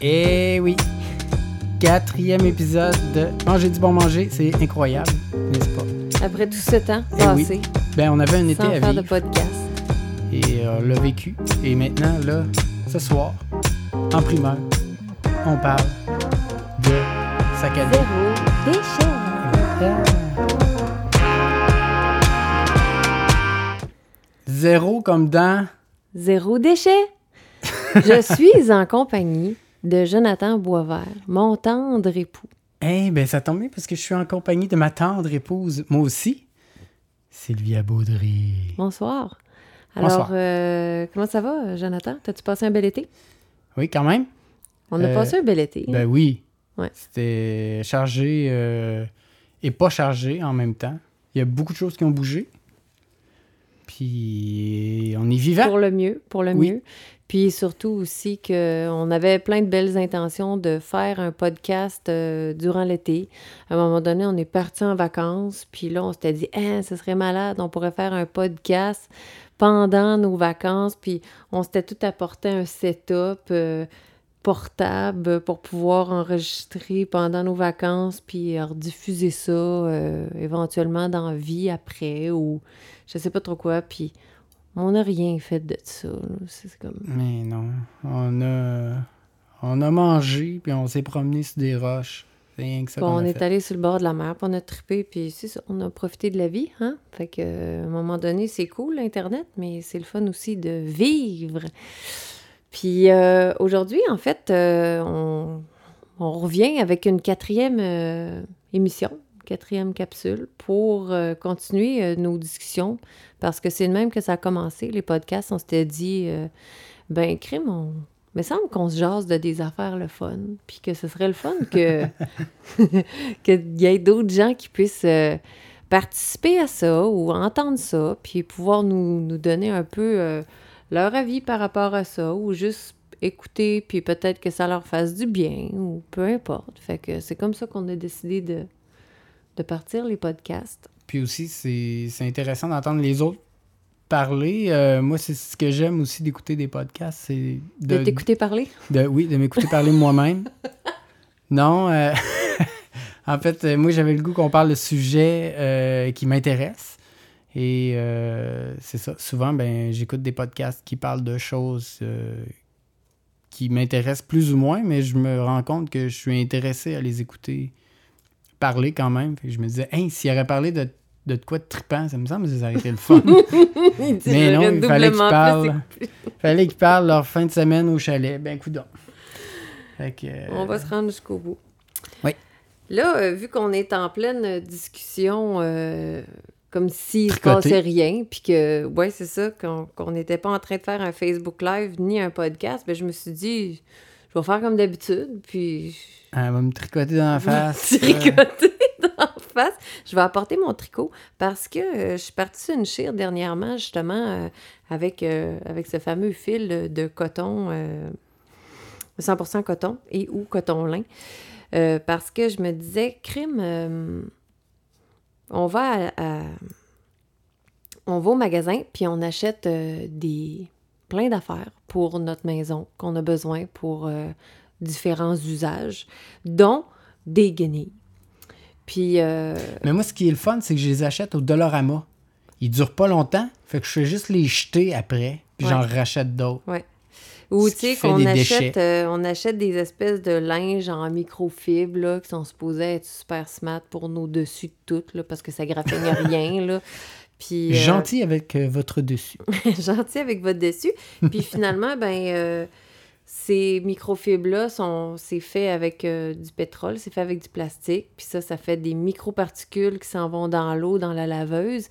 Eh oui! Quatrième épisode de Manger du bon manger, c'est incroyable, n'est-ce pas? Après tout ce temps Eh oui. passé, Ben, on avait un été à faire de vivre podcast. et euh, on l'a vécu. Et maintenant, là, ce soir, en primeur, on parle de sac à dos. Zéro déchet. Zéro comme dans... Zéro déchet. Je suis en compagnie de Jonathan Boisvert, mon tendre époux. Eh ben, ça tombe bien parce que je suis en compagnie de ma tendre épouse, moi aussi, Sylvia Baudry. Bonsoir. Alors, Bonsoir. euh, comment ça va, Jonathan? T'as-tu passé un bel été? Oui, quand même? On a Euh, passé un bel été. Ben oui. Ouais. C'était chargé euh, et pas chargé en même temps. Il y a beaucoup de choses qui ont bougé. Puis on est vivant. Pour le mieux, pour le Oui. mieux. Puis surtout aussi qu'on avait plein de belles intentions de faire un podcast euh, durant l'été. À un moment donné, on est parti en vacances, puis là, on s'était dit, hein, ce serait malade, on pourrait faire un podcast pendant nos vacances, puis on s'était tout apporté un setup euh, portable pour pouvoir enregistrer pendant nos vacances, puis rediffuser ça euh, éventuellement dans vie après, ou je sais pas trop quoi, puis on n'a rien fait de ça. C'est comme... Mais non. On a, on a mangé, puis on s'est promené sur des roches. C'est rien que ça on est allé sur le bord de la mer, puis on a trippé, puis ça, on a profité de la vie, hein? Fait que, à un moment donné, c'est cool, l'Internet, mais c'est le fun aussi de vivre. Puis euh, aujourd'hui, en fait, euh, on, on revient avec une quatrième euh, émission, quatrième capsule, pour euh, continuer euh, nos discussions, parce que c'est de même que ça a commencé, les podcasts, on s'était dit, euh, ben, crime, on... Me semble qu'on se jase de des affaires le fun, puis que ce serait le fun que qu'il y ait d'autres gens qui puissent participer à ça ou entendre ça, puis pouvoir nous, nous donner un peu leur avis par rapport à ça, ou juste écouter, puis peut-être que ça leur fasse du bien, ou peu importe. Fait que c'est comme ça qu'on a décidé de, de partir les podcasts. Puis aussi, c'est intéressant d'entendre les autres parler. Euh, moi, c'est ce que j'aime aussi d'écouter des podcasts. C'est De, t'écouter parler? De, oui, de m'écouter parler moi-même. Non, euh, en fait, euh, moi, j'avais le goût qu'on parle de sujets euh, qui m'intéressent. Et c'est ça. Souvent, ben, j'écoute des podcasts qui parlent de choses qui m'intéressent plus ou moins, mais je me rends compte que je suis intéressé à les écouter parler quand même. Fait que je me disais, hey, s'il aurait parlé de, de quoi de trippant, ça me semble que ça aurait été le fun. Mais non, il fallait qu'ils parlent. fallait qu'ils parlent leur fin de semaine au chalet. Ben, coudonc. Fait que... euh, On va se rendre jusqu'au bout. Oui. Là, euh, vu qu'on est en pleine discussion, euh, comme s'il ne se passait rien, puis que, ouais, c'est ça, qu'on qu'on n'était pas en train de faire un Facebook Live ni un podcast, ben, je me suis dit, je vais faire comme d'habitude, puis Elle va me tricoter dans la face. tricoter d'en face. Je vais apporter mon tricot parce que euh, je suis partie sur une chire dernièrement, justement, euh, avec, euh, avec ce fameux fil de, coton, euh, 100% coton et ou coton lin. Euh, parce que je me disais, crime, on va à, à- on va au magasin puis on achète des plein d'affaires pour notre maison qu'on a besoin pour différents usages, dont des guenilles. Puis euh, Mais moi, ce qui est le fun, c'est que je les achète au Dollarama. Ils durent pas longtemps, fait que je fais juste les jeter après, puis Ouais. j'en rachète d'autres. Ou Ce tu sais qu'on achète, euh, on achète des espèces de linge en microfibre là, qui sont supposés être super smart pour nos dessus de tout, là, parce que ça graffigne rien. Là. Puis, euh, Gentil avec votre dessus. gentil avec votre dessus. Puis finalement, ben ces microfibres-là, sont, c'est fait avec euh, du pétrole, c'est fait avec du plastique. Puis ça, ça fait des microparticules qui s'en vont dans l'eau, dans la laveuse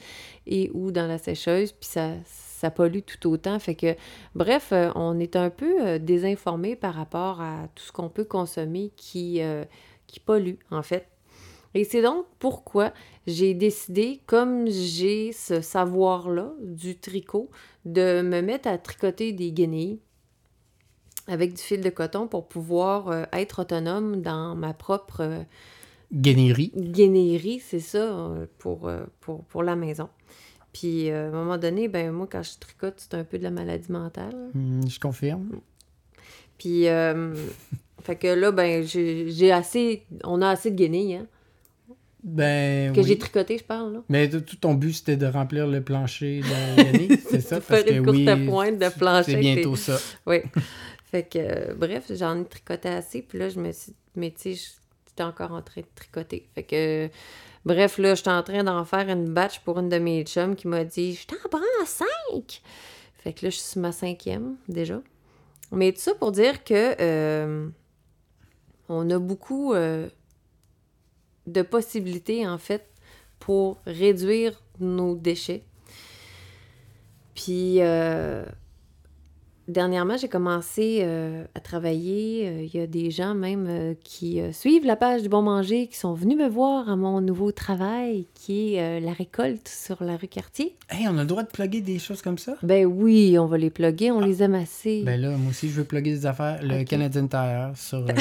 et ou dans la sécheuse. Puis ça, ça pollue tout autant. Fait que, bref, euh, on est un peu euh, désinformé par rapport à tout ce qu'on peut consommer qui, qui pollue, en fait. Et c'est donc pourquoi j'ai décidé, comme j'ai ce savoir-là du tricot, de me mettre à tricoter des guenilles avec du fil de coton pour pouvoir euh, être autonome dans ma propre euh, Guénéry. guenillerie, c'est ça, euh, pour, euh, pour, pour la maison. Puis, à un moment donné, ben moi, quand je tricote, c'est un peu de la maladie mentale. Hmm, je confirme. Puis, Fait que là, ben, j'ai assez. On a assez de guenilles, hein. Ben Que oui. j'ai tricoté, je parle, là. Mais tout ton but, c'était de remplir le plancher de Yannick, c'est ça? Faire une courte oui, pointe de plancher C'est bientôt ça. Oui. Fait que, bref, j'en ai tricoté assez. Puis là, je me suis. Mais tu sais, j'étais encore en train de tricoter. Fait que, bref, là, j'étais en train d'en faire une batch pour une de mes chums qui m'a dit Je t'en prends cinq. Fait que là, je suis ma cinquième déjà. Mais tout ça pour dire que. euh, on a beaucoup euh, de possibilités, en fait, pour réduire nos déchets. Puis, euh, dernièrement, j'ai commencé euh, à travailler. Euh, Il y a des gens même euh, qui euh, suivent la page du Bon Manger, qui sont venus me voir à mon nouveau travail, qui est la récolte sur la rue Cartier. Hey, on a le droit de plugger des choses comme ça? Ben oui, on va les plugger, on les aime assez. Ben là, moi aussi, je veux plugger des affaires. Le Ok. Canadian Tire sur.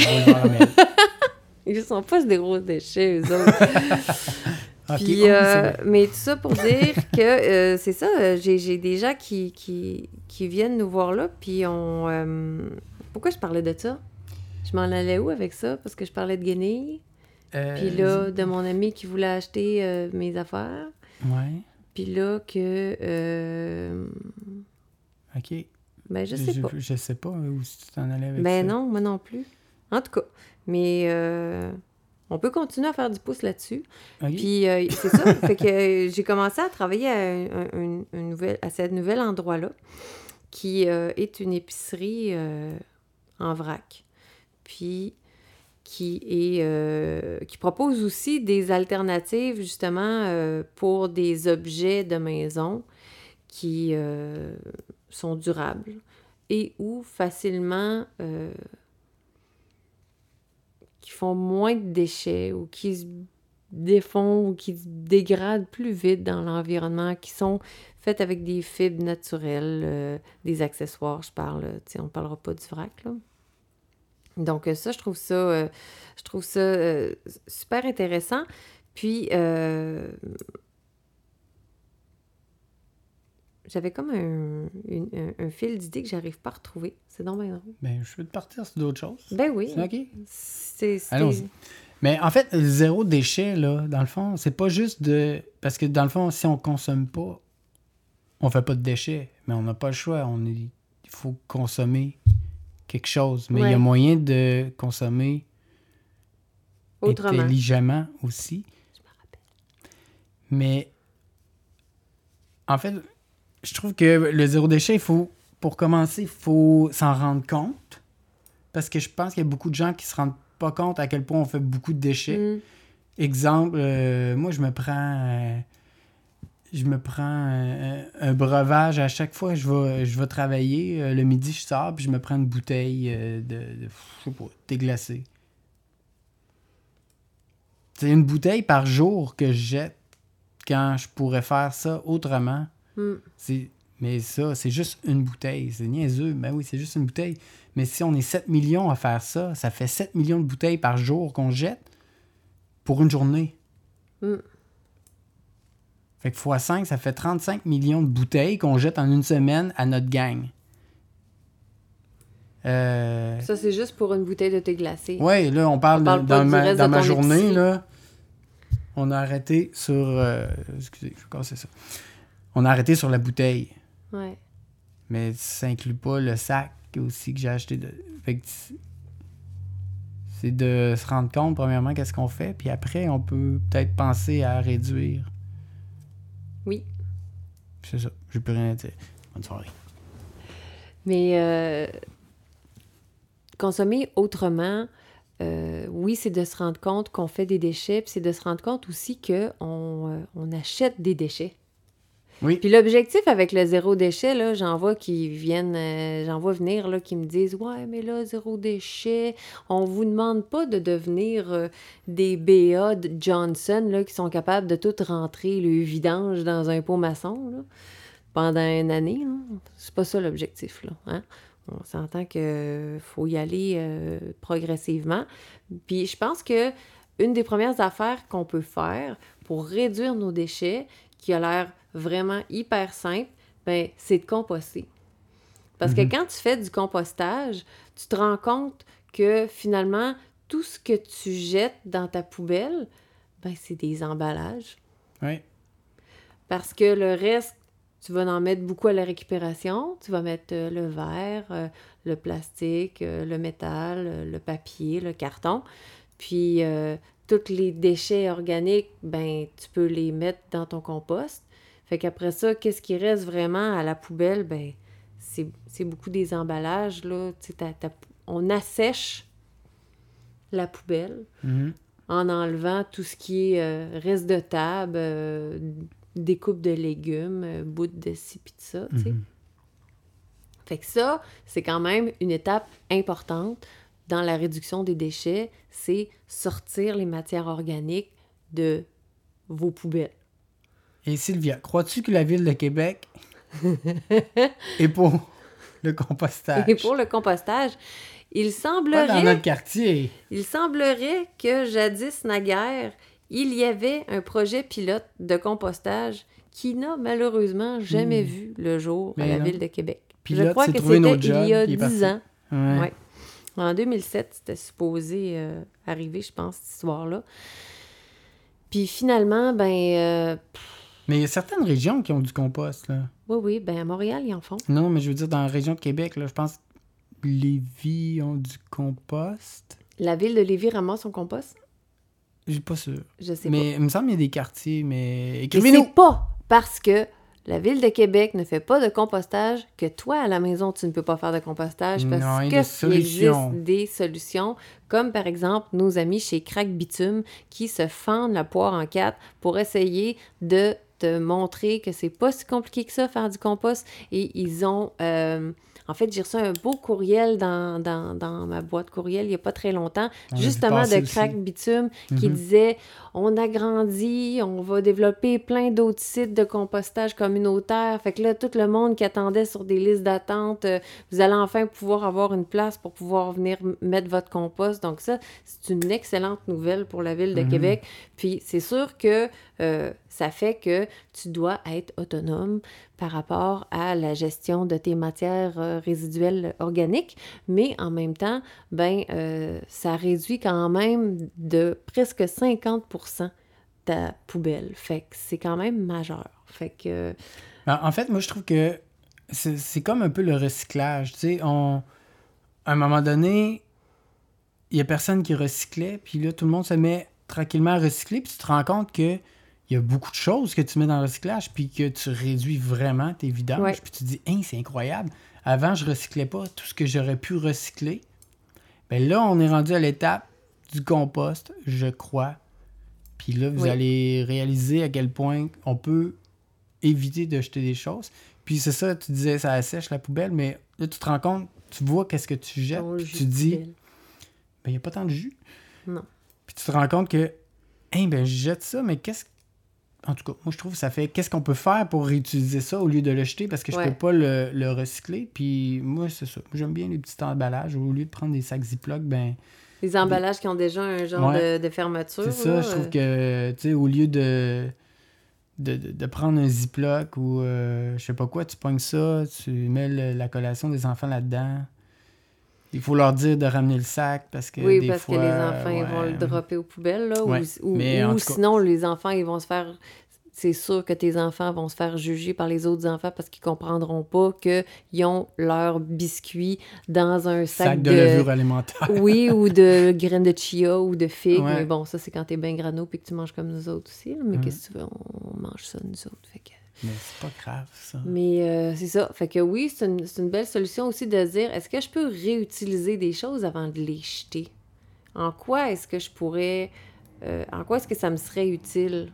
Ils sont pas des gros déchets, eux autres. Puis, oh, euh, mais tout ça pour dire que euh, c'est ça, j'ai j'ai des gens qui, qui, qui viennent nous voir là, puis on... euh, pourquoi je parlais de ça? Je m'en allais où avec ça? Parce que je parlais de guenilles. Euh, Puis là, de mon ami qui voulait acheter euh, mes affaires. Ouais, Puis là, que... ok. ben, je sais pas. Je sais pas où tu t'en allais avec Ben ça. non, moi non plus. En tout cas, mais euh, on peut continuer à faire du pouce là-dessus. Puis euh, c'est ça, fait que euh, j'ai commencé à travailler à, un, un- une nouvelle, à ce nouvel endroit-là, qui euh, est une épicerie euh, en vrac. Puis qui est euh, qui propose aussi des alternatives justement pour des objets de maison qui sont durables et ou facilement qui font moins de déchets ou qui défont ou qui dégradent plus vite dans l'environnement, qui sont faites avec des fibres naturelles, euh, des accessoires, je parle, euh, tu sais, on parlera pas du vrac, là. Donc euh, ça, je trouve ça, euh, je trouve ça euh, super intéressant. Puis, j'avais comme un, une- un- un fil d'idée que j'arrive pas à retrouver. C'est donc bien drôle. Ben, je veux te partir sur d'autres choses. Ben oui. C'est ok? C'est- Allons-y. Mais en fait, zéro déchet, là, dans le fond, c'est pas juste de. Parce que dans le fond, si on consomme pas, on fait pas de déchets. Mais on n'a pas le choix. On est... Il faut consommer quelque chose. Mais il y a moyen de consommer Autrement. intelligemment aussi. Mais en fait, je trouve que le zéro déchet, il faut, pour commencer, il faut s'en rendre compte. Parce que je pense qu'il y a beaucoup de gens qui se rendent pas compte à quel point on fait beaucoup de déchets. Mm. Exemple, euh, moi, je me prends. euh, je me prends euh, un breuvage à chaque fois que je vais, je vais travailler. le midi, je sors, puis je me prends une bouteille de, de. Je sais pas, thé glacé. C'est une bouteille par jour que je jette quand je pourrais faire ça autrement. Mm. C'est- Mais ça, c'est juste une bouteille. C'est niaiseux. Ben oui, c'est juste une bouteille. Mais si on est 7 millions à faire ça, ça fait 7 millions de bouteilles par jour qu'on jette pour une journée. Mm. Fait que x 5, ça fait 35 millions de bouteilles qu'on jette en une semaine à notre gang. Euh... Ça, c'est juste pour une bouteille de thé glacé. Ouais, là, on parle, On de- parle dans ma, dans journée, épicerie. là. On a arrêté sur. euh, excusez, je vais casser ça. On a arrêté sur la bouteille. Ouais. Mais ça inclut pas le sac aussi que j'ai acheté. De... Fait que c'est- c'est de se rendre compte, premièrement, qu'est-ce qu'on fait, puis après, on peut peut-être penser à réduire. Oui. C'est ça, j'ai plus rien à dire. Bonne soirée. Mais euh, consommer autrement, euh, oui, c'est de se rendre compte qu'on fait des déchets, puis c'est de se rendre compte aussi qu'on euh, on achète des déchets. Oui. Puis l'objectif avec le zéro déchet, là, j'en vois qui viennent, euh, j'en vois venir, là, qui me disent Ouais, mais là, zéro déchet, on vous demande pas de devenir euh, des BA Johnson, là, qui sont capables de tout rentrer le vidange dans un pot maçon, là, pendant une année. C'est pas ça l'objectif, là. Hein? On s'entend que faut y aller euh, progressivement. Puis je pense que une des premières affaires qu'on peut faire pour réduire nos déchets, qui a l'air vraiment hyper simple, ben, c'est de composter. Parce Mhm. que quand tu fais du compostage, tu te rends compte que finalement, tout ce que tu jettes dans ta poubelle, ben, c'est des emballages. Oui. Parce que le reste, tu vas en mettre beaucoup à la récupération. Tu vas mettre euh, le verre, euh, le plastique, euh, le métal, le papier, le carton. Puis, tous les déchets organiques, ben, tu peux les mettre dans ton compost. Fait qu'après ça, qu'est-ce qui reste vraiment à la poubelle? Ben, c'est beaucoup des emballages, là. On assèche la poubelle Mhm. en enlevant tout ce qui est euh, reste de table, euh, découpe de légumes, euh, bout de ci pis de ça, tu sais. Mhm. Fait que ça, c'est quand même une étape importante dans la réduction des déchets, c'est sortir les matières organiques de vos poubelles. Et Sylvia, crois-tu que la ville de Québec est pour le compostage? Et pour le compostage, il Pas dans semblerait, notre quartier. il semblerait que jadis naguère, il y avait un projet pilote de compostage qui n'a malheureusement jamais Hmm. vu le jour à la non. ville de Québec. Pilote, Je crois que c'était il y a il est 10 parti. ans. Ouais. Ouais. En 2007, c'était supposé euh, arriver, je pense, cette histoire-là. Puis finalement, ben, euh, Mais il y a certaines régions qui ont du compost, là. oui, oui, ben à Montréal, ils en font. Non, mais je veux dire, dans la région de Québec, là, je pense que Lévis ont du compost. La ville de Lévis ramasse son compost? Je suis pas sûr. Je sais Mais il me semble qu'il y a des quartiers, mais... pas. Écrivez-nous! c'est pas parce que la ville de Québec ne fait pas de compostage que toi, à la maison, tu ne peux pas faire de compostage parce Non, que il existe des solutions, comme par exemple nos amis chez Crack Bitume qui se fendent la poire en quatre pour essayer de te montrer que c'est pas si compliqué que ça faire du compost. Et ils ont euh, en fait j'ai reçu un beau courriel dans, dans, dans ma boîte courriel il y a pas très longtemps On justement de aussi. Crack Bitume qui Mhm. disait on agrandit, on va développer plein d'autres sites de compostage communautaire. Fait que là, tout le monde qui attendait sur des listes d'attente, euh, vous allez enfin pouvoir avoir une place pour pouvoir venir mettre votre compost. Donc ça, c'est une excellente nouvelle pour la ville de Mhm. Québec. Puis c'est sûr que euh, ça fait que tu dois être autonome par rapport à la gestion de tes matières euh, résiduelles organiques, mais en même temps, ben euh, ça réduit quand même de presque 50% ta poubelle. Fait que c'est quand même majeur. Fait que En en fait, moi, je trouve que c'est comme un peu le recyclage. Tu sais, on... à un moment donné, il y a personne qui recyclait, puis là, tout le monde se met tranquillement à recycler, puis tu te rends compte que il y a beaucoup de choses que tu mets dans le recyclage, puis que tu réduis vraiment tes vidanges, Ouais. puis tu te dis, hein, c'est incroyable. Avant, je recyclais pas tout ce que j'aurais pu recycler. Ben là, on est rendu à l'étape du compost, je crois. Puis là, vous Oui. allez réaliser à quel point on peut éviter de jeter des choses. Puis c'est ça, tu disais, ça assèche la poubelle, mais là, tu te rends compte, tu vois qu'est-ce que tu jettes, on puis tu te dis, ben, il n'y a pas tant de jus. Non. Puis tu te rends compte que, hein, ben, je jette ça, mais qu'est-ce. En tout cas, moi, je trouve que ça fait. Qu'est-ce qu'on peut faire pour réutiliser ça au lieu de le jeter parce que je Ouais. peux pas le, le recycler? Puis moi, c'est ça. J'aime bien les petits emballages. Au lieu de prendre des sacs Ziploc, ben. Les emballages qui ont déjà un genre Ouais. de, de fermeture. C'est ça, là, je trouve euh, que, tu sais, au lieu de, de, de- de prendre un Ziploc ou euh, je sais pas quoi, tu pognes ça, tu mets le- la collation des enfants là-dedans. Il faut leur dire de ramener le sac parce que Oui, des parce fois, que les enfants, ils vont le dropper aux poubelles, là. ou- Ouais, Ou, mais en ou tout cas- sinon, les enfants, ils vont se faire... C'est sûr que tes enfants vont se faire juger par les autres enfants parce qu'ils comprendront pas qu'ils ont leur biscuit dans un sac, Sac de, levure alimentaire. oui, ou de graines de chia ou de figues. Ouais. Mais bon, ça, c'est quand t'es bien grano puis que tu manges comme nous autres aussi. là. Mais Mhm. qu'est-ce que tu veux? On mange ça, nous autres. Fait que... Mais c'est pas grave, ça. Mais euh, c'est ça. Fait que oui, c'est une, c'est une belle solution aussi de dire est-ce que je peux réutiliser des choses avant de les jeter? En quoi est-ce que je pourrais. euh, en quoi est-ce que ça me serait utile?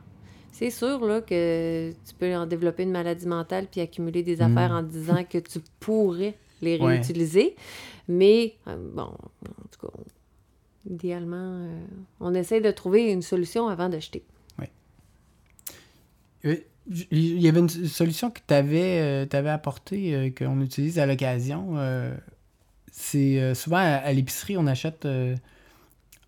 C'est sûr là, que tu peux en développer une maladie mentale puis accumuler des Mm. affaires en disant que tu pourrais les Ouais. réutiliser. Mais euh, bon, en tout cas, idéalement, euh, on essaie de trouver une solution avant de jeter. Euh, Il y avait une solution que tu avais, apportée, euh, qu'on utilise à l'occasion. euh, c'est euh, souvent à, à l'épicerie, on achète euh,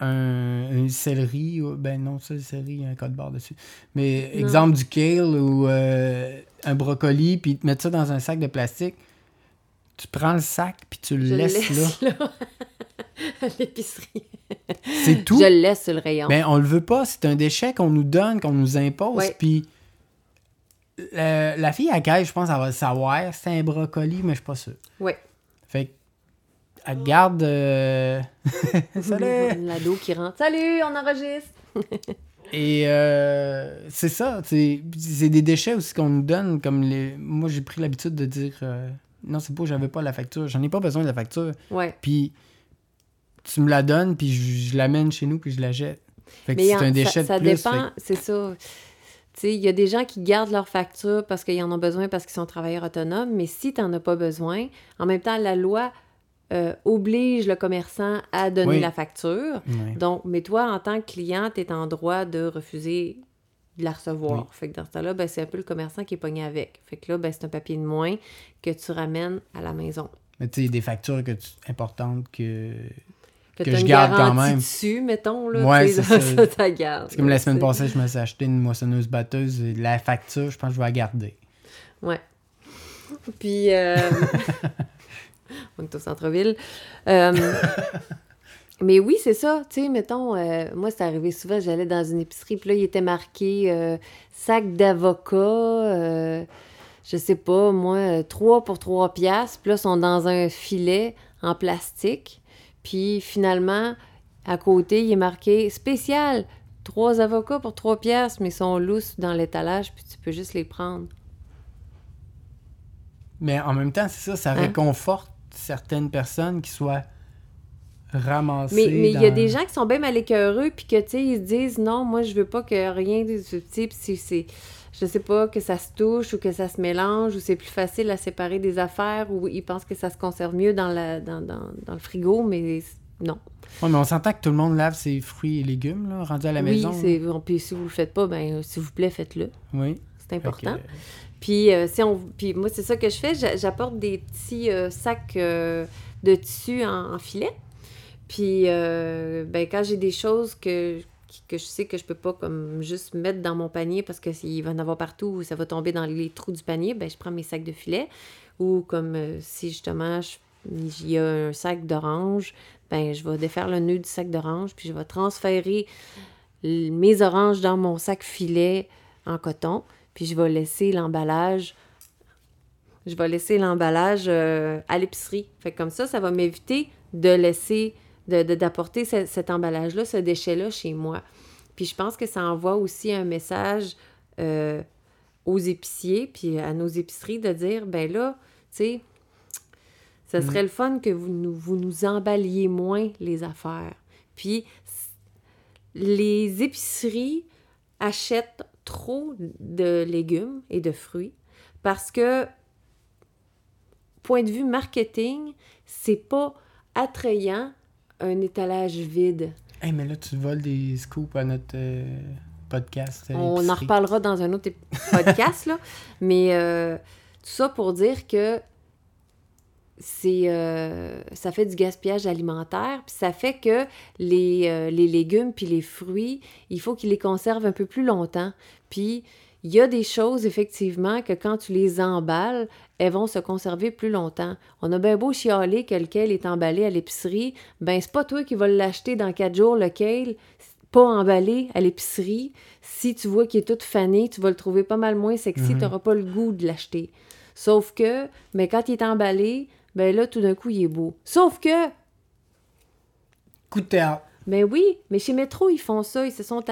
un, une céleri. ou- Ben non, ça, le céleri, il y a un code barre dessus. Mais Non. exemple du kale ou euh, un brocoli, puis te mettre ça dans un sac de plastique. Tu prends le sac, puis tu le Je laisses là. là. à l'épicerie. C'est tout. Je le laisse sur le rayon. Mais on le veut pas. C'est un déchet qu'on nous donne, qu'on nous impose. Puis la, la fille à caisse, je pense, elle va le savoir. C'est un brocoli, mais je suis pas sûr. Ouais. Fait que, elle garde. euh, Salut! L'ado qui rentre. Salut, on enregistre. Et euh, c'est ça, c'est c'est des déchets aussi qu'on nous donne, comme les... Moi, j'ai pris l'habitude de dire, euh, non, c'est pas, j'avais pas la facture, j'en ai pas besoin de la facture. Ouais. Puis, tu me la donnes, puis je, je l'amène chez nous, puis je la jette. Fait que c'est un déchet ça, ça de plus. dépend, fait c'est ça. Il y a des gens qui gardent leur facture parce qu'ils en ont besoin parce qu'ils sont travailleurs autonomes, mais si tu n'en as pas besoin, en même temps, la loi euh, oblige le commerçant à donner Oui. la facture. Donc, mais toi, en tant que client, tu es en droit de refuser de la recevoir. Oui. Fait que dans ce temps-là, ben, c'est un peu le commerçant qui est pogné avec. Fait que là, ben, c'est un papier de moins que tu ramènes à la maison. Mais tu sais, des factures que tu- importantes que. Que, je garde quand même. dessus, mettons. Là, Ouais, c'est ça. ça garde. C'est comme la semaine passée, je me suis acheté une moissonneuse batteuse. et La facture, je pense que je vais la garder. Ouais. Puis, euh, on est au centre-ville. Euh, mais oui, c'est ça. Tu sais, mettons, euh, moi, c'est arrivé souvent, j'allais dans une épicerie, puis là, il était marqué euh, sac d'avocat, euh, je sais pas, moi, 3 pour 3 piastres. Puis là, ils sont dans un filet en plastique. Puis finalement, à côté, il est marqué spécial. Trois avocats pour 3 piastres, mais ils sont lousses dans l'étalage, puis tu peux juste les prendre. Mais en même temps, c'est ça, ça Hein? réconforte certaines personnes qui soient ramassées. Mais mais il y a des gens qui sont bien mal écœureux, puis que, tu sais, ils se disent non, moi, je veux pas que rien de ce type, si c'est. Je sais pas, que ça se touche ou que ça se mélange ou c'est plus facile à séparer des affaires ou ils pensent que ça se conserve mieux dans, la, dans, dans, dans le frigo, mais non. Ouais, mais on s'entend que tout le monde lave ses fruits et légumes, là, rendus à la maison. oui, c'est. bon, Puis si vous le faites pas, ben, s'il vous plaît, faites-le. Oui. C'est important. Puis, euh, si on, puis moi, c'est ça que je fais. j'a- J'apporte des petits euh, sacs euh, de tissu en, en filet. Puis, euh, ben, quand j'ai des choses que, que je sais que je peux pas comme juste mettre dans mon panier parce que s'il va en avoir partout ou ça va tomber dans les trous du panier, ben, je prends mes sacs de filet. Ou comme euh, si justement il y a un sac d'orange, ben, je vais défaire le nœud du sac d'orange, puis je vais transférer mes oranges dans mon sac filet en coton, puis je vais laisser l'emballage. Je vais laisser l'emballage euh, à l'épicerie. Fait comme ça, ça va m'éviter de laisser, de, de- d'apporter ce- cet emballage-là, ce déchet-là chez moi. Puis je pense que ça envoie aussi un message euh, aux épiciers, puis à nos épiceries de dire, ben là, tu sais, ça serait le fun que vous nous, vous nous emballiez moins les affaires. Puis les épiceries achètent trop de légumes et de fruits parce que, point de vue marketing, c'est pas attrayant un étalage vide. Hey, mais là, tu voles des scoops à notre euh, podcast. euh, On en reparlera dans un autre podcast, là. Mais euh, tout ça pour dire que c'est euh, ça fait du gaspillage alimentaire, puis ça fait que les, les légumes puis les fruits, il faut qu'ils les conservent un peu plus longtemps. Puis il y a des choses, effectivement, que quand tu les emballes, elles vont se conserver plus longtemps. On a bien beau chialer que lequel est emballé à l'épicerie, ben c'est pas toi qui vas l'acheter dans quatre jours, lequel? Pas emballé à l'épicerie. Si tu vois qu'il est tout fané, tu vas le trouver pas mal moins sexy, Mhm. tu n'auras pas le goût de l'acheter. Sauf que, ben, quand il est emballé, ben là, tout d'un coup, il est beau. Sauf que, Coup de théâtre. Ben oui, mais chez Métro, ils font ça. Ils se sont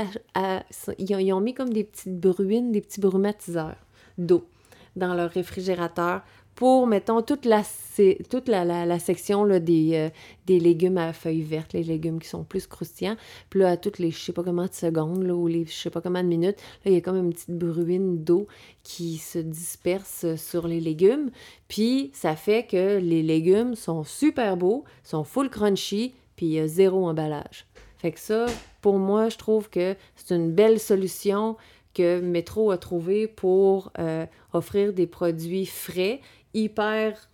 ils, ont, mis comme des petites bruines, des petits brumatiseurs d'eau dans leur réfrigérateur pour, mettons, toute la, section là, des, euh, des légumes à feuilles vertes, les légumes qui sont plus croustillants. Puis là, à toutes les, je sais pas comment de secondes, là, ou les, je sais pas comment de minutes, là, il y a comme une petite bruine d'eau qui se disperse sur les légumes. Puis ça fait que les légumes sont super beaux, sont full crunchy, puis il y a zéro emballage. Fait que ça, pour moi, je trouve que c'est une belle solution que Metro a trouvé pour euh, offrir des produits frais, hyper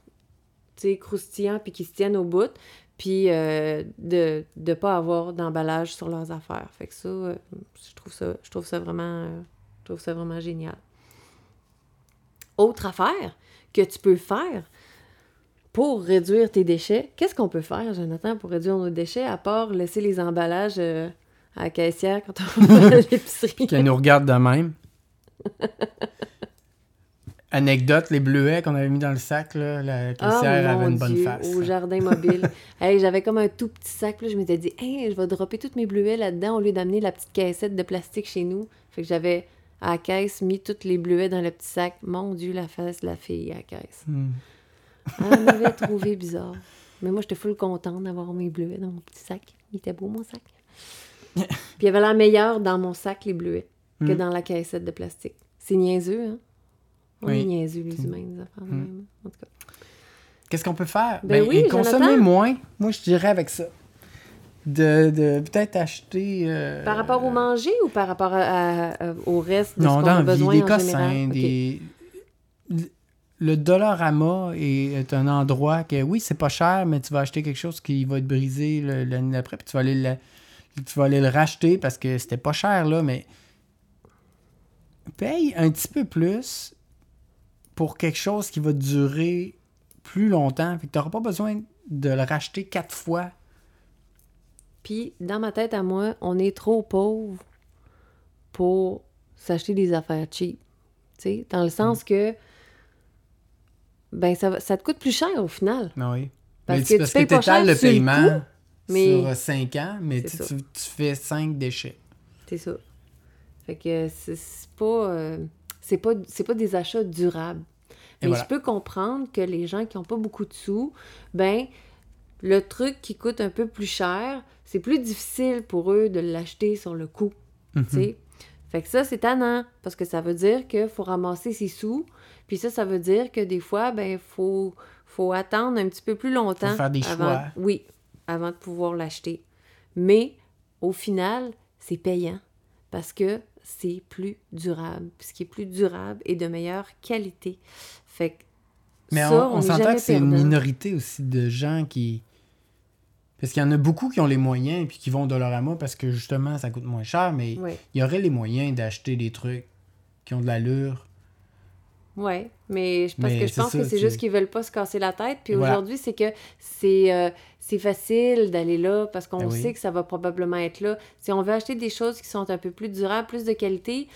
croustillants, puis qui se tiennent au bout, puis euh, de ne pas avoir d'emballage sur leurs affaires. Fait que ça, euh, je trouve ça, je trouve ça vraiment, je trouve ça vraiment génial. Autre affaire que tu peux faire pour réduire tes déchets, qu'est-ce qu'on peut faire, Jonathan, pour réduire nos déchets, à part laisser les emballages euh, à la caissière quand on va à l'épicerie? Qu'elle nous regarde de même. Anecdote, les bleuets qu'on avait mis dans le sac, là, la caissière Ah, avait une bonne Dieu, face. Au jardin mobile. hey, J'avais comme un tout petit sac. Là, je m'étais dit, hey, je vais dropper tous mes bleuets là-dedans au lieu d'amener la petite caissette de plastique chez nous. Fait que j'avais à la caisse mis tous les bleuets dans le petit sac. Mon Dieu, la face de la fille à la caisse. Hmm. Elle m'avait trouvé bizarre. Mais moi, j'étais full contente d'avoir mes bleuets dans mon petit sac. Il était beau, mon sac. Puis il y avait l'air meilleur dans mon sac, les bleuets, que Mm. dans la caissette de plastique. C'est niaiseux, hein? On Oui. est niaiseux, les humains, les affaires Mm. même. En tout cas. Qu'est-ce qu'on peut faire? Ben oui, consommer moins. Moi, je dirais avec ça. De, de peut-être acheter. euh, Par rapport au manger ou par rapport à- à- à- au reste de Non, ce qu'on dans a la vie, besoin des en cossins, des. Le Dollarama est, est un endroit que, oui, c'est pas cher, mais tu vas acheter quelque chose qui va être brisé l'année d'après, puis tu vas aller le, tu vas aller le racheter parce que c'était pas cher, là, mais paye un petit peu plus pour quelque chose qui va durer plus longtemps. Fait que t'auras pas besoin de le racheter quatre fois. Puis, dans ma tête à moi, on est trop pauvre pour s'acheter des affaires cheap. Tu sais, dans le Mm. sens que, ben, ça, ça te coûte plus cher au final. Ah oui. Parce mais que tu payes que pas t'étales cher le paiement coup, mais- sur 5 ans, mais tu, fais 5 déchets. C'est ça. Fait que c'est c'est pas, euh, c'est pas, pas des achats durables. Et Mais voilà. je peux comprendre que les gens qui n'ont pas beaucoup de sous, ben, le truc qui coûte un peu plus cher, c'est plus difficile pour eux de l'acheter sur le coup. Sais. Fait que ça, c'est tannant, parce que ça veut dire qu'il faut ramasser ses sous, puis ça, ça veut dire que des fois, ben, faut, faut attendre un petit peu plus longtemps. Faut faire des avant, choix. Oui, avant de pouvoir l'acheter. Mais, au final, c'est payant, parce que c'est plus durable. Ce qui est plus durable et de meilleure qualité. Fait que Mais ça, on, s'entend que c'est une minorité aussi de gens qui. Parce qu'il y en a beaucoup qui ont les moyens et puis qui vont au Dollarama parce que justement ça coûte moins cher, mais il y aurait les moyens d'acheter des trucs qui ont de l'allure. Ouais, mais je, parce Mais que je pense ça, que c'est juste qu'ils veulent pas se casser la tête. Puis voilà. aujourd'hui, c'est que c'est euh, c'est facile d'aller là parce qu'on Ben oui. sait que ça va probablement être là. Si on veut acheter des choses qui sont un peu plus durables, plus de qualité,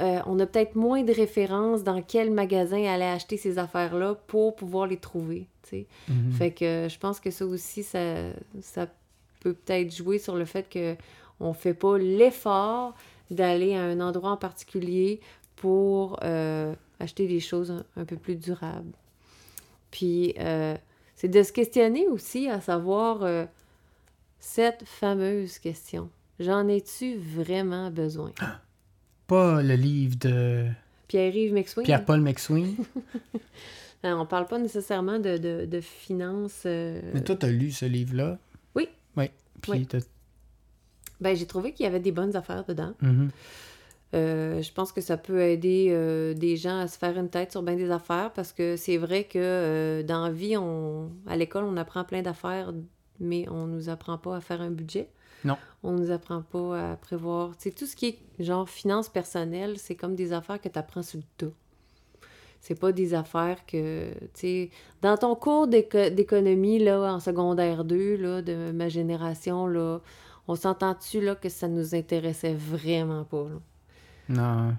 euh, on a peut-être moins de références dans quel magasin aller acheter ces affaires-là pour pouvoir les trouver. sais. Mhm. Fait que euh, je pense que ça aussi, ça, ça peut peut-être jouer sur le fait que on fait pas l'effort d'aller à un endroit en particulier pour euh, acheter des choses un, un peu plus durables. Puis euh, c'est de se questionner aussi à savoir euh, cette fameuse question. J'en ai-tu vraiment besoin? Pas le livre de Pierre-Yves McSween. Pierre-Paul McSween. On parle pas nécessairement de, de, de finances. euh, Mais toi, t'as lu ce livre-là? Oui. Oui. Puis Oui. Ben, j'ai trouvé qu'il y avait des bonnes affaires dedans. Mhm. Euh, je pense que ça peut aider euh, des gens à se faire une tête sur bien des affaires parce que c'est vrai que euh, dans la vie, on, à l'école, on apprend plein d'affaires, mais on nous apprend pas à faire un budget. Non. On nous apprend pas à prévoir. Sais, tout ce qui est genre finance personnelle, c'est comme des affaires que tu apprends sur le tas. C'est pas des affaires que, tu sais, dans ton cours d'éco- d'économie, là, en secondaire 2, là, de ma génération, là, on s'entend-tu, là, que ça nous intéressait vraiment pas, là? Non.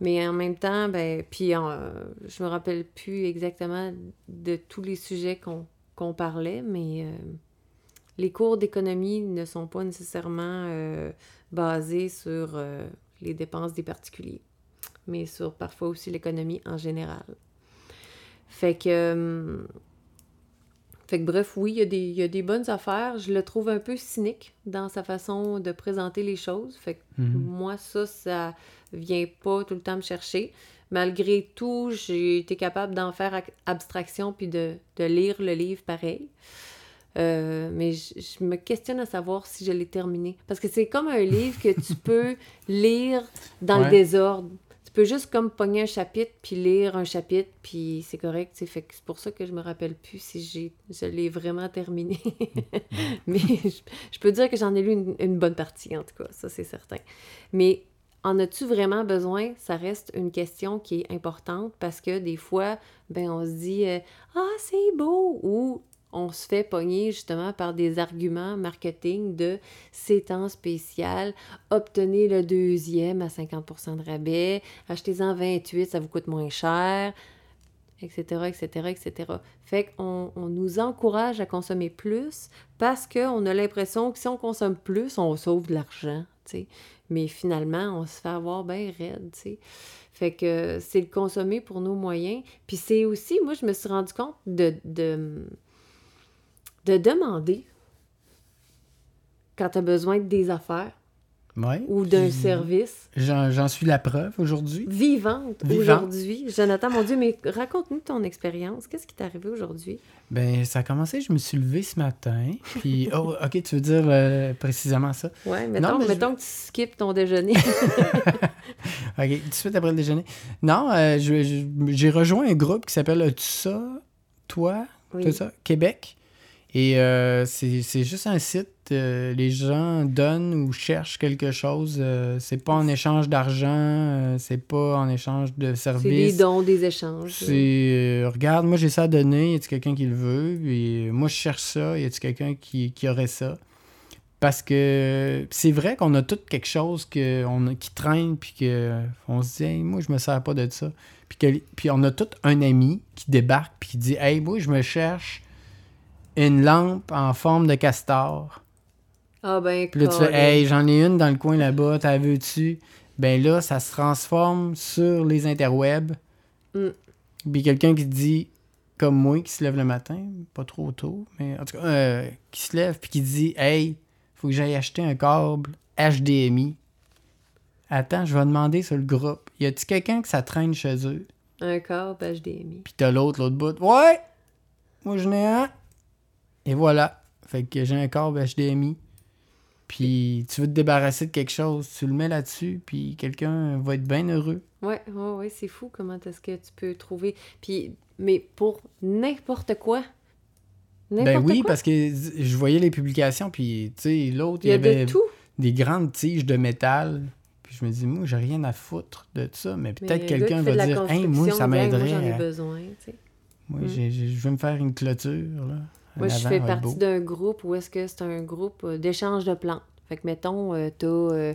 Mais en même temps, ben, puis euh, je me rappelle plus exactement de tous les sujets qu'on parlait, mais euh, les cours d'économie ne sont pas nécessairement euh, basés sur les dépenses des particuliers, mais sur parfois aussi l'économie en général. Fait que, euh, fait que bref, oui, il y, a des, il y a des bonnes affaires. Je le trouve un peu cynique dans sa façon de présenter les choses. Fait que Mhm. moi, ça, ça vient pas tout le temps me chercher. Malgré tout, j'ai été capable d'en faire ac- abstraction puis de, de lire le livre pareil. Euh, mais je, je me questionne à savoir si je l'ai terminé. Parce que c'est comme un livre que tu peux lire dans le désordre. Tu peux juste comme pogner un chapitre puis lire un chapitre puis c'est correct. c'est pour ça que je me rappelle plus si j'ai je l'ai vraiment terminé. mais je, peux dire que j'en ai lu une, une bonne partie en tout cas, ça c'est certain. Mais en as-tu vraiment besoin? Ça reste une question qui est importante parce que des fois, ben on se dit euh, Ah, c'est beau! Ou on se fait pogner justement par des arguments marketing de c'est temps spécial, obtenez le deuxième à 50% de rabais, achetez-en 28, ça vous coûte moins cher, etc., etc., etc. Fait qu'on on nous encourage à consommer plus parce qu'on a l'impression que si on consomme plus, on sauve de l'argent, tu sais. Mais finalement, on se fait avoir bien raide, tu sais. Fait que c'est de consommer pour nos moyens. Puis c'est aussi, moi, je me suis rendu compte de, de demander quand tu as besoin de des affaires Ouais. ou d'un service. J'en suis la preuve aujourd'hui. Vivante Vivante. aujourd'hui. Jonathan, mon Dieu, mais raconte-nous ton expérience. Qu'est-ce qui t'est arrivé aujourd'hui? Ben, ça a commencé, je me suis levé ce matin. Puis, oh, ok, tu veux dire euh, précisément ça? Ouais, mettons, mais je- mettons que tu skippes ton déjeuner. Ok, tout de suite après le déjeuner. Non, euh, j'ai rejoint un groupe qui s'appelle As-tu ça, toi, Oui. tout ça, Québec. Et euh, c'est juste un site, euh, les gens donnent ou cherchent quelque chose. euh, c'est pas en échange d'argent, euh, c'est pas en échange de C'est des services. dons, des échanges. C'est, regarde, moi j'ai ça à donner, y a-tu quelqu'un qui le veut? Euh, moi je cherche ça, y a-tu quelqu'un qui, qui aurait ça? Parce que c'est vrai qu'on a tout quelque chose que, on a- qui traîne, puis qu'on se dit, hey, moi je me sers pas de ça. Puis, que, puis on a tout un ami qui débarque, puis qui dit, hey, moi je me cherche une lampe en forme de castor. Ah ben, Puis là, tu fais, hey, j'en ai une dans le coin là-bas, t'as vu-tu? Ben là, ça se transforme sur les interwebs. Mm. Puis quelqu'un qui dit, comme moi, qui se lève le matin, pas trop tôt, mais en tout cas, euh, qui se lève puis qui dit, hey, faut que j'aille acheter un câble HDMI. Attends, je vais demander sur le groupe. Y a-tu quelqu'un que ça traîne chez eux? Un câble HDMI. Puis t'as l'autre, l'autre bout. Ouais! Moi, j'en ai un. Et voilà. Fait que j'ai un câble HDMI. Puis tu veux te débarrasser de quelque chose, tu le mets là-dessus, puis quelqu'un va être bien heureux. Ouais, ouais, ouais, c'est fou comment est-ce que tu peux trouver. Puis, mais pour n'importe quoi. Ben oui, quoi. parce que je voyais les publications, puis tu sais, l'autre, Il y avait de tout. des grandes tiges de métal. Puis je me dis, moi, j'ai rien à foutre de ça, mais peut-être un quelqu'un va dire, hey, moi, ça m'aiderait. Moi, j'en ai besoin, tu sais. Moi, Mm. j'ai- je vais me faire une clôture, là. Moi, je fais partie d'un groupe où est-ce que c'est un groupe euh, d'échange de plantes. Fait que, mettons, euh, t'as euh,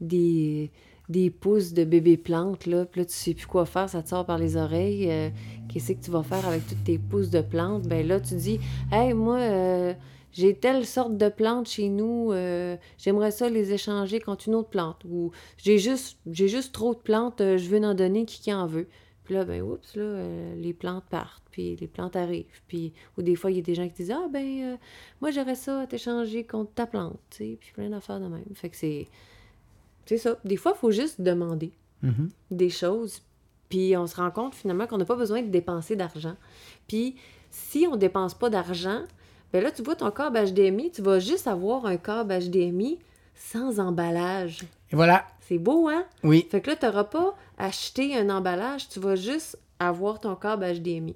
des, des pousses de bébés plantes, là, puis là, tu sais plus quoi faire, ça te sort par les oreilles. euh, Qu'est-ce que tu vas faire avec toutes tes pousses de plantes? Ben là, tu dis, hey, moi, j'ai telle sorte de plantes chez nous, j'aimerais ça les échanger contre une autre plante. Ou j'ai juste, j'ai juste trop de plantes, je veux en donner, qui, qui en veut? Puis là, ben, oups, là, euh, les plantes partent, puis les plantes arrivent. Puis, ou des fois, il y a des gens qui disent, ah, ben, euh, moi, j'aurais ça à t'échanger contre ta plante, tu sais, puis plein d'affaires de même. Fait que c'est. C'est ça. Des fois, il faut juste demander Mhm. des choses, puis on se rend compte finalement qu'on n'a pas besoin de dépenser d'argent. Puis si on dépense pas d'argent, ben là, tu vois ton câble HDMI, tu vas juste avoir un câble HDMI sans emballage. Et voilà. C'est beau, hein? Oui. Fait que là, tu n'auras pas acheté un emballage, tu vas juste avoir ton câble HDMI.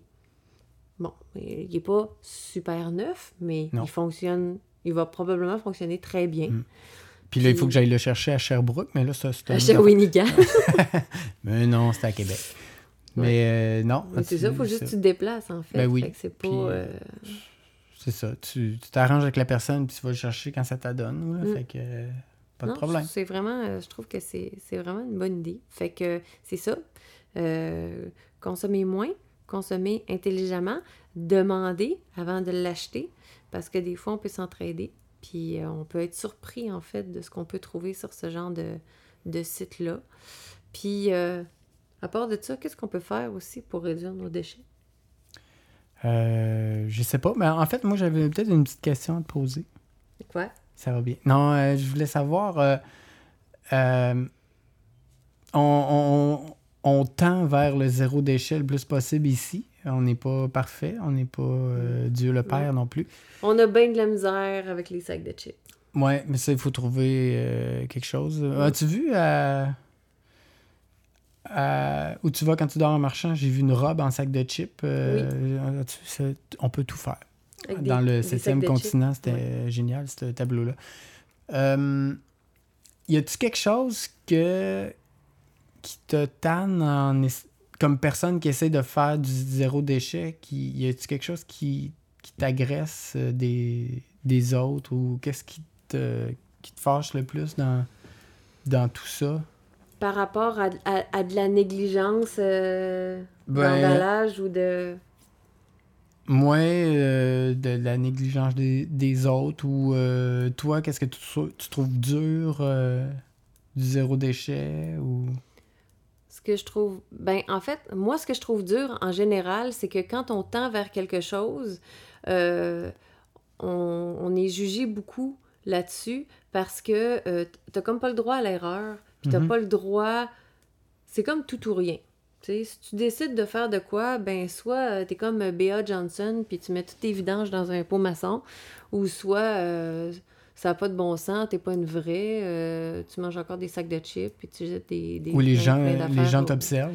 Bon, il n'est pas super neuf, mais Non. il fonctionne, il va probablement fonctionner très bien. Mm. Puis là, il faut que j'aille le chercher à Sherbrooke, mais là, ça, c'est un... À Shawinigan. Mais non, c'est à Québec. Mais euh, non. C'est ça, il faut juste que tu te déplaces, en fait. Ben oui. Fait que c'est pas... Euh, C'est ça. Tu t'arranges avec la personne, puis tu vas le chercher quand ça t'adonne. Mm. Fait que pas de non, problème. C'est vraiment, euh, je trouve que c'est c'est vraiment une bonne idée. Fait que c'est ça. Euh, consommer moins, consommer intelligemment, demander avant de l'acheter, parce que des fois, on peut s'entraider. Puis euh, on peut être surpris, en fait, de ce qu'on peut trouver sur ce genre de, de site-là. Puis, euh, à part de ça, qu'est-ce qu'on peut faire aussi pour réduire nos déchets? Euh, je sais pas, mais en fait, moi, j'avais peut-être une petite question à te poser. Quoi? Ça va bien. Non, euh, je voulais savoir. euh, euh, on, on- on tend vers le zéro déchet le plus possible ici. On n'est pas parfait, on n'est pas euh, Dieu le Père non plus. On a bien de la misère avec les sacs de chips. Ouais, mais ça, il faut trouver quelque chose. As-tu vu à, à- où tu vas quand tu dors en marchand? J'ai vu une robe en sac de chips. on peut tout faire. Avec Dans des- le septième continent, c'était génial, ce tableau-là. Euh, y a-tu quelque chose que qui te tanne en es- comme personne qui essaie de faire du zéro déchet? Qui, y a-tu quelque chose qui, qui t'agresse euh, des, des autres ou qu'est-ce qui te, qui te fâche le plus dans, dans tout ça? Par rapport à, à- à de la négligence euh, Ben, d'emballage ou de. Moi, euh, de la négligence des, des autres ou euh, toi, qu'est-ce que tu, tu trouves dur euh, du zéro déchet ou... Ce que je trouve. Ben, en fait, moi, ce que je trouve dur en général, c'est que quand on tend vers quelque chose, on, on est jugé beaucoup là-dessus parce que t'as comme pas le droit à l'erreur, puis t'as Mhm. pas le droit. C'est comme tout ou rien. Si tu décides de faire de quoi, ben soit euh, t'es comme euh, B.A. Johnson, puis tu mets toutes tes vidanges dans un pot maçon, ou soit euh, ça n'a pas de bon sens, t'es pas une vraie, euh, tu manges encore des sacs de chips, puis tu jettes des... des Ou les gens, les gens t'observent.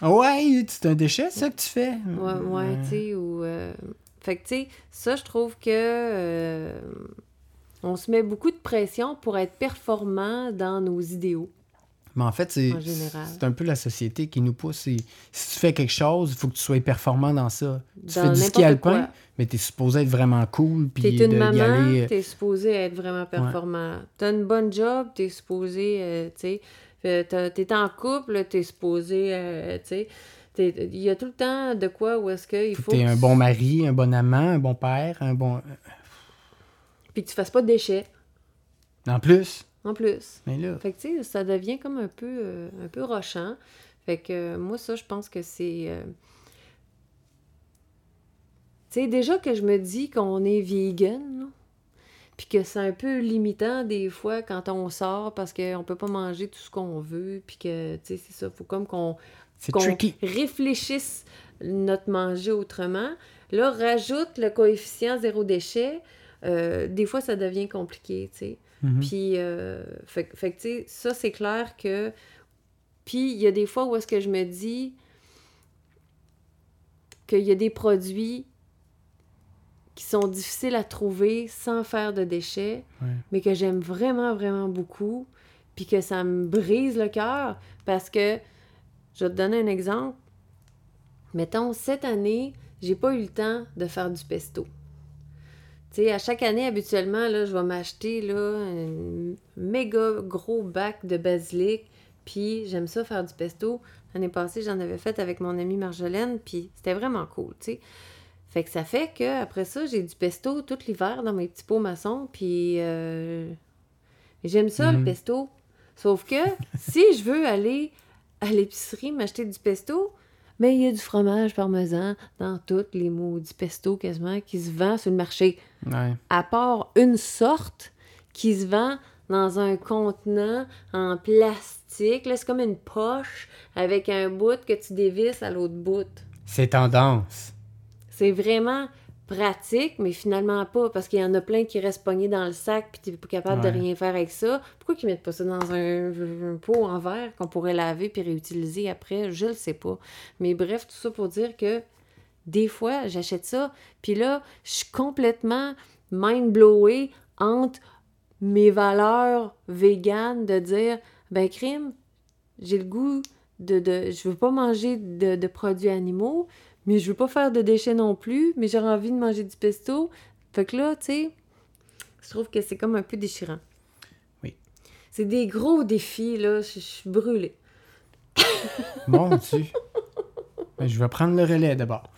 Ah Ouais, c'est un déchet, ça que tu fais? Ouais, ouais, tu sais, ou... euh, Fait que, tu sais, ça, je trouve que... On se met beaucoup de pression pour être performant dans nos idéaux. Mais en fait, c'est En un peu la société qui nous pousse. Si tu fais quelque chose, il faut que tu sois performant dans ça. Tu Dans fais du ski alpin, quoi. mais t'es supposé être vraiment cool, T'es de- une maman, aller... euh, t'es supposé être vraiment performant. T'as une bonne job, t'es supposé, euh, tu euh, T'es en couple, t'es supposé, euh, tu Il y a tout le temps de quoi où est-ce qu'il faut... T'es que un tu- bon mari, un bon amant, un bon père, un bon... Puis que tu fasses pas de déchets, En plus, en plus. mais là... Fait que, tu sais, ça devient comme un peu, euh, un peu rochant. Fait que, euh, moi, ça, je pense que c'est... euh, Tu sais, déjà que je me dis qu'on est vegan, puis que c'est un peu limitant des fois quand on sort parce qu'on peut pas manger tout ce qu'on veut, puis que, tu sais, c'est ça, faut comme qu'on réfléchisse notre manger autrement. Là, rajoute le coefficient zéro déchet. euh, des fois, ça devient compliqué, tu sais. Mhm. Puis, euh, fait, que- fait que, tu sais, ça, c'est clair que. Puis, il y a des fois où est-ce que je me dis qu'il y a des produits qui sont difficiles à trouver sans faire de déchets, Ouais. mais que j'aime vraiment, vraiment beaucoup, puis que ça me brise le cœur parce que, je vais te donner un exemple. Mettons, cette année, j'ai pas eu le temps de faire du pesto. Tu sais, à chaque année, habituellement, là, je vais m'acheter là, un méga gros bac de basilic, puis j'aime ça faire du pesto. L'année passée, j'en avais fait avec mon amie Marjolaine, puis c'était vraiment cool, tu sais. Fait que ça fait que après ça, j'ai du pesto tout l'hiver dans mes petits pots maçons, puis euh, j'aime ça, le Mhm. pesto. Sauf que si je veux aller à l'épicerie m'acheter du pesto, mais il y a du fromage parmesan dans tous les maudits pesto quasiment qui se vend sur le marché Ouais. à part une sorte qui se vend dans un contenant en plastique. C'est comme une poche avec un bout que tu dévisses à l'autre bout. C'est tendance. C'est vraiment pratique, mais finalement pas, parce qu'il y en a plein qui restent pognés dans le sac puis t'es pas capable Ouais. de rien faire avec ça. Pourquoi qu'ils mettent pas ça dans un, un pot en verre qu'on pourrait laver puis réutiliser après? Je le sais pas. Mais bref, tout ça pour dire que des fois, j'achète ça, puis là, je suis complètement mind-blowée entre mes valeurs véganes de dire, ben crime, j'ai le goût de, de... Je veux pas manger de, de produits animaux, mais je veux pas faire de déchets non plus, mais j'aurais envie de manger du pesto. Fait que là, tu sais, je trouve que c'est comme un peu déchirant. Oui. C'est des gros défis, là. Je suis brûlée. Mon Dieu. Ben, je vais prendre le relais d'abord.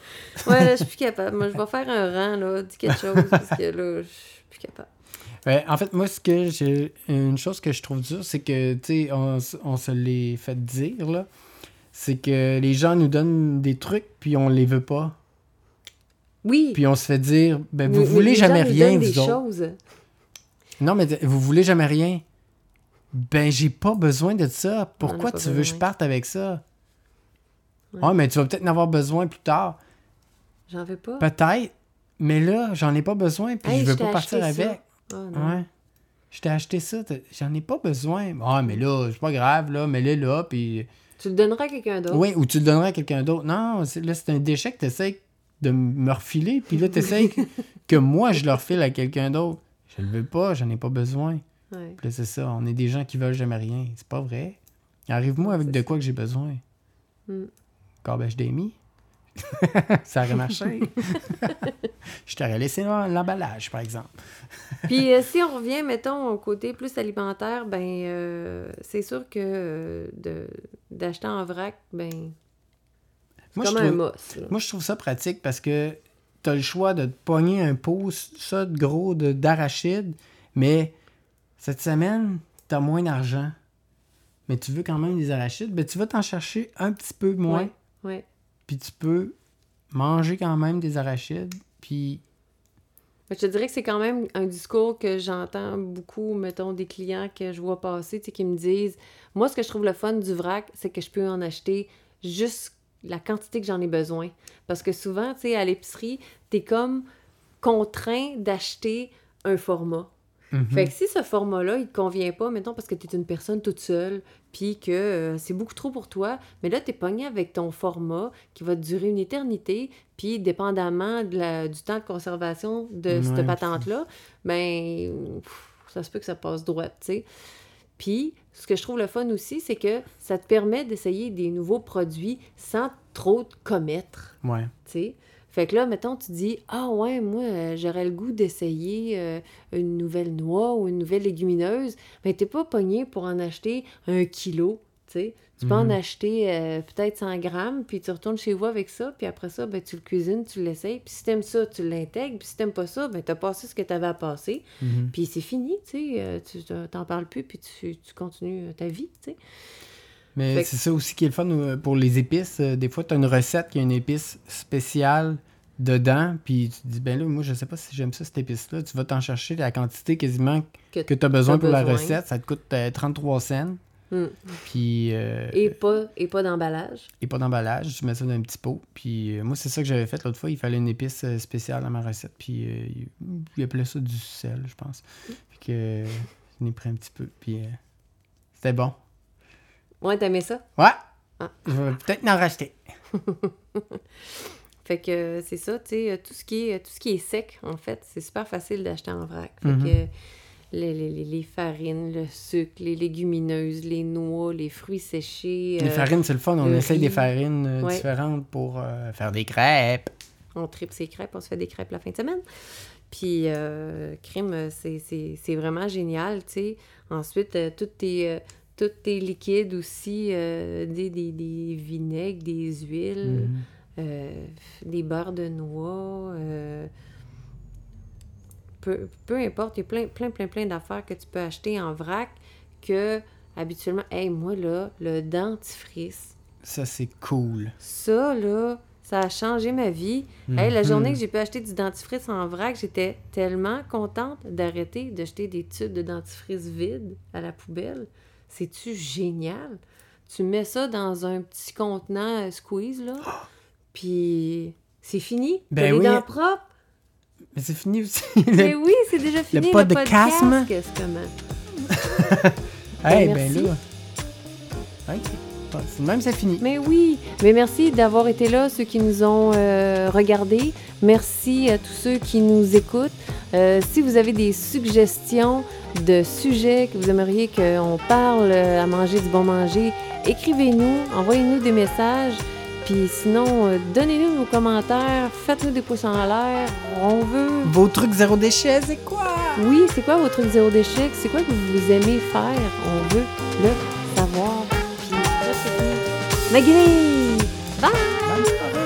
Ouais, là, je suis plus capable. Moi, je vais faire un rang, là. Dis quelque chose, parce que là, je suis plus capable. Ouais, en fait, moi, ce que j'ai. Une chose que je trouve dure, c'est que, tu sais, on, on se les fait dire, là. C'est que les gens nous donnent des trucs, puis on les veut pas. Oui. Puis on se fait dire, ben, vous mais- mais voulez les jamais nous rien, donnent vous des autres. choses. Non, mais vous voulez jamais rien. Ben, j'ai pas besoin de ça. Pourquoi tu veux que je parte avec ça? Ouais. Ah, mais tu vas peut-être en avoir besoin plus tard. J'en veux pas. Peut-être. Mais là, j'en ai pas besoin, puis Hey, je veux je pas partir avec. Ah, non. Ouais. Je t'ai acheté ça, j'en ai pas besoin. Ah, mais là, c'est pas grave, là, mets-le là, puis... Tu le donneras à quelqu'un d'autre. Oui, ou tu le donneras à quelqu'un d'autre. Non, là, c'est un déchet que t'essayes de me refiler, puis là, t'essayes que, que moi, je le refile à quelqu'un d'autre. Je le veux pas, j'en ai pas besoin. Ouais. Puis là, c'est ça, on est des gens qui veulent jamais rien. C'est pas vrai. Arrive-moi avec de quoi que j'ai besoin. Mm. Corbèche d'émis. ça aurait marché. Je t'aurais laissé l'emballage, par exemple. Puis euh, si on revient, mettons, au côté plus alimentaire, ben euh, c'est sûr que euh, de d'acheter en vrac, ben c'est Moi, je comme un trouve- là. Moi, je trouve ça pratique parce que tu as le choix de te pogner un pot, ça de gros de- d'arachide, mais cette semaine, tu as moins d'argent. Mais tu veux quand même des arachides, ben, tu vas t'en chercher un petit peu moins, ouais. Puis tu peux manger quand même des arachides, puis je te dirais que c'est quand même un discours que j'entends beaucoup, mettons, des clients que je vois passer, tu sais, qui me disent Moi, ce que je trouve le fun du vrac, c'est que je peux en acheter juste la quantité que j'en ai besoin. Parce que souvent, tu sais, à l'épicerie, t'es comme contraint d'acheter un format. Mhm. Fait que si ce format-là, il te convient pas, mettons, parce que tu es une personne toute seule, puis que euh, c'est beaucoup trop pour toi, mais là, tu es pogné avec ton format qui va durer une éternité, puis dépendamment de la- du temps de conservation de Ouais, cette patente-là, ben, pff, ça se peut que ça passe droit, tu sais. Puis, ce que je trouve le fun aussi, c'est que ça te permet d'essayer des nouveaux produits sans trop te commettre ouais. tu sais. Fait que là, mettons, tu dis Ah ouais, moi, euh, j'aurais le goût d'essayer euh, une nouvelle noix ou une nouvelle légumineuse. Mais t'es pas pogné pour en acheter un kilo, tu sais. Tu peux en Mhm. acheter euh, peut-être 100 grammes, puis tu retournes chez vous avec ça, puis après ça, ben, tu le cuisines, tu l'essayes. Puis si t'aimes ça, tu l'intègres. Puis si t'aimes pas ça, ben, t'as passé ce que t'avais à passer. Mhm. Puis c'est fini, tu sais. tu t'en parles plus, puis tu, tu continues ta vie, tu sais. Mais que- c'est ça aussi qui est le fun euh, pour les épices. Euh, Des fois, tu as une recette qui a une épice spéciale dedans, puis tu te dis, ben là, moi, je sais pas si j'aime ça, cette épice-là. Tu vas t'en chercher la quantité quasiment Que que tu as besoin pour la recette. Ça te coûte euh, 33 cents. Mm. Puis, euh, Et pas, et pas d'emballage. et pas d'emballage. Tu mets ça dans un petit pot. Puis, euh, moi, c'est ça que j'avais fait l'autre fois. Il fallait une épice euh, spéciale dans ma recette. Puis, euh, il, appelait ça du sel, je pense. Puis que euh, j'en ai pris un petit peu. Puis, euh, c'était bon. Ouais, t'aimais ça? Ouais! Ah. Je vais peut-être en racheter. Fait que c'est ça, tu sais, tout ce qui est tout ce qui est sec, en fait, c'est super facile d'acheter en vrac. Fait Mhm. que les, les- les- les farines, le sucre, les légumineuses, les noix, les fruits séchés. Les euh, farines, c'est le fun. On le essaye des farines euh, Ouais. différentes pour euh, faire des crêpes. On tripe ses crêpes, on se fait des crêpes la fin de semaine. Puis, euh, crème, euh, c'est- vraiment génial, tu sais. Ensuite, tous tes, tous tes liquides aussi, euh, des, des, des vinaigres, des huiles. Mhm. euh, des beurres de noix, euh, peu, peu importe, il y a plein, plein, plein, plein d'affaires que tu peux acheter en vrac que habituellement, hey, moi là, le dentifrice, Ça, c'est cool. ça là, ça a changé ma vie. Hey, la Mhm. journée que j'ai pu acheter du dentifrice en vrac, j'étais tellement contente d'arrêter de jeter des tubes de dentifrice vides à la poubelle. C'est-tu génial? Tu mets ça dans un petit contenant euh, squeeze, là, puis c'est fini? Ben T'as les oui. dents propres? Mais c'est fini aussi. Mais oui, c'est déjà fini. pas le de podcast, casme. qu'est-ce comment? hey, Ben, ben là. Ok. Même, c'est fini. Mais oui, mais merci d'avoir été là, ceux qui nous ont euh, regardés. Merci à tous ceux qui nous écoutent. Euh, si vous avez des suggestions de sujets que vous aimeriez qu'on parle euh, à manger du bon manger, écrivez-nous, envoyez-nous des messages. Puis sinon, euh, donnez-nous vos commentaires, faites-nous des pouces en l'air. On veut. Vos trucs zéro déchet, c'est quoi? Oui, c'est quoi vos trucs zéro déchet? C'est quoi que vous aimez faire? On veut le savoir. Puis là, c'est fini. Maggie! Bye! Soirée.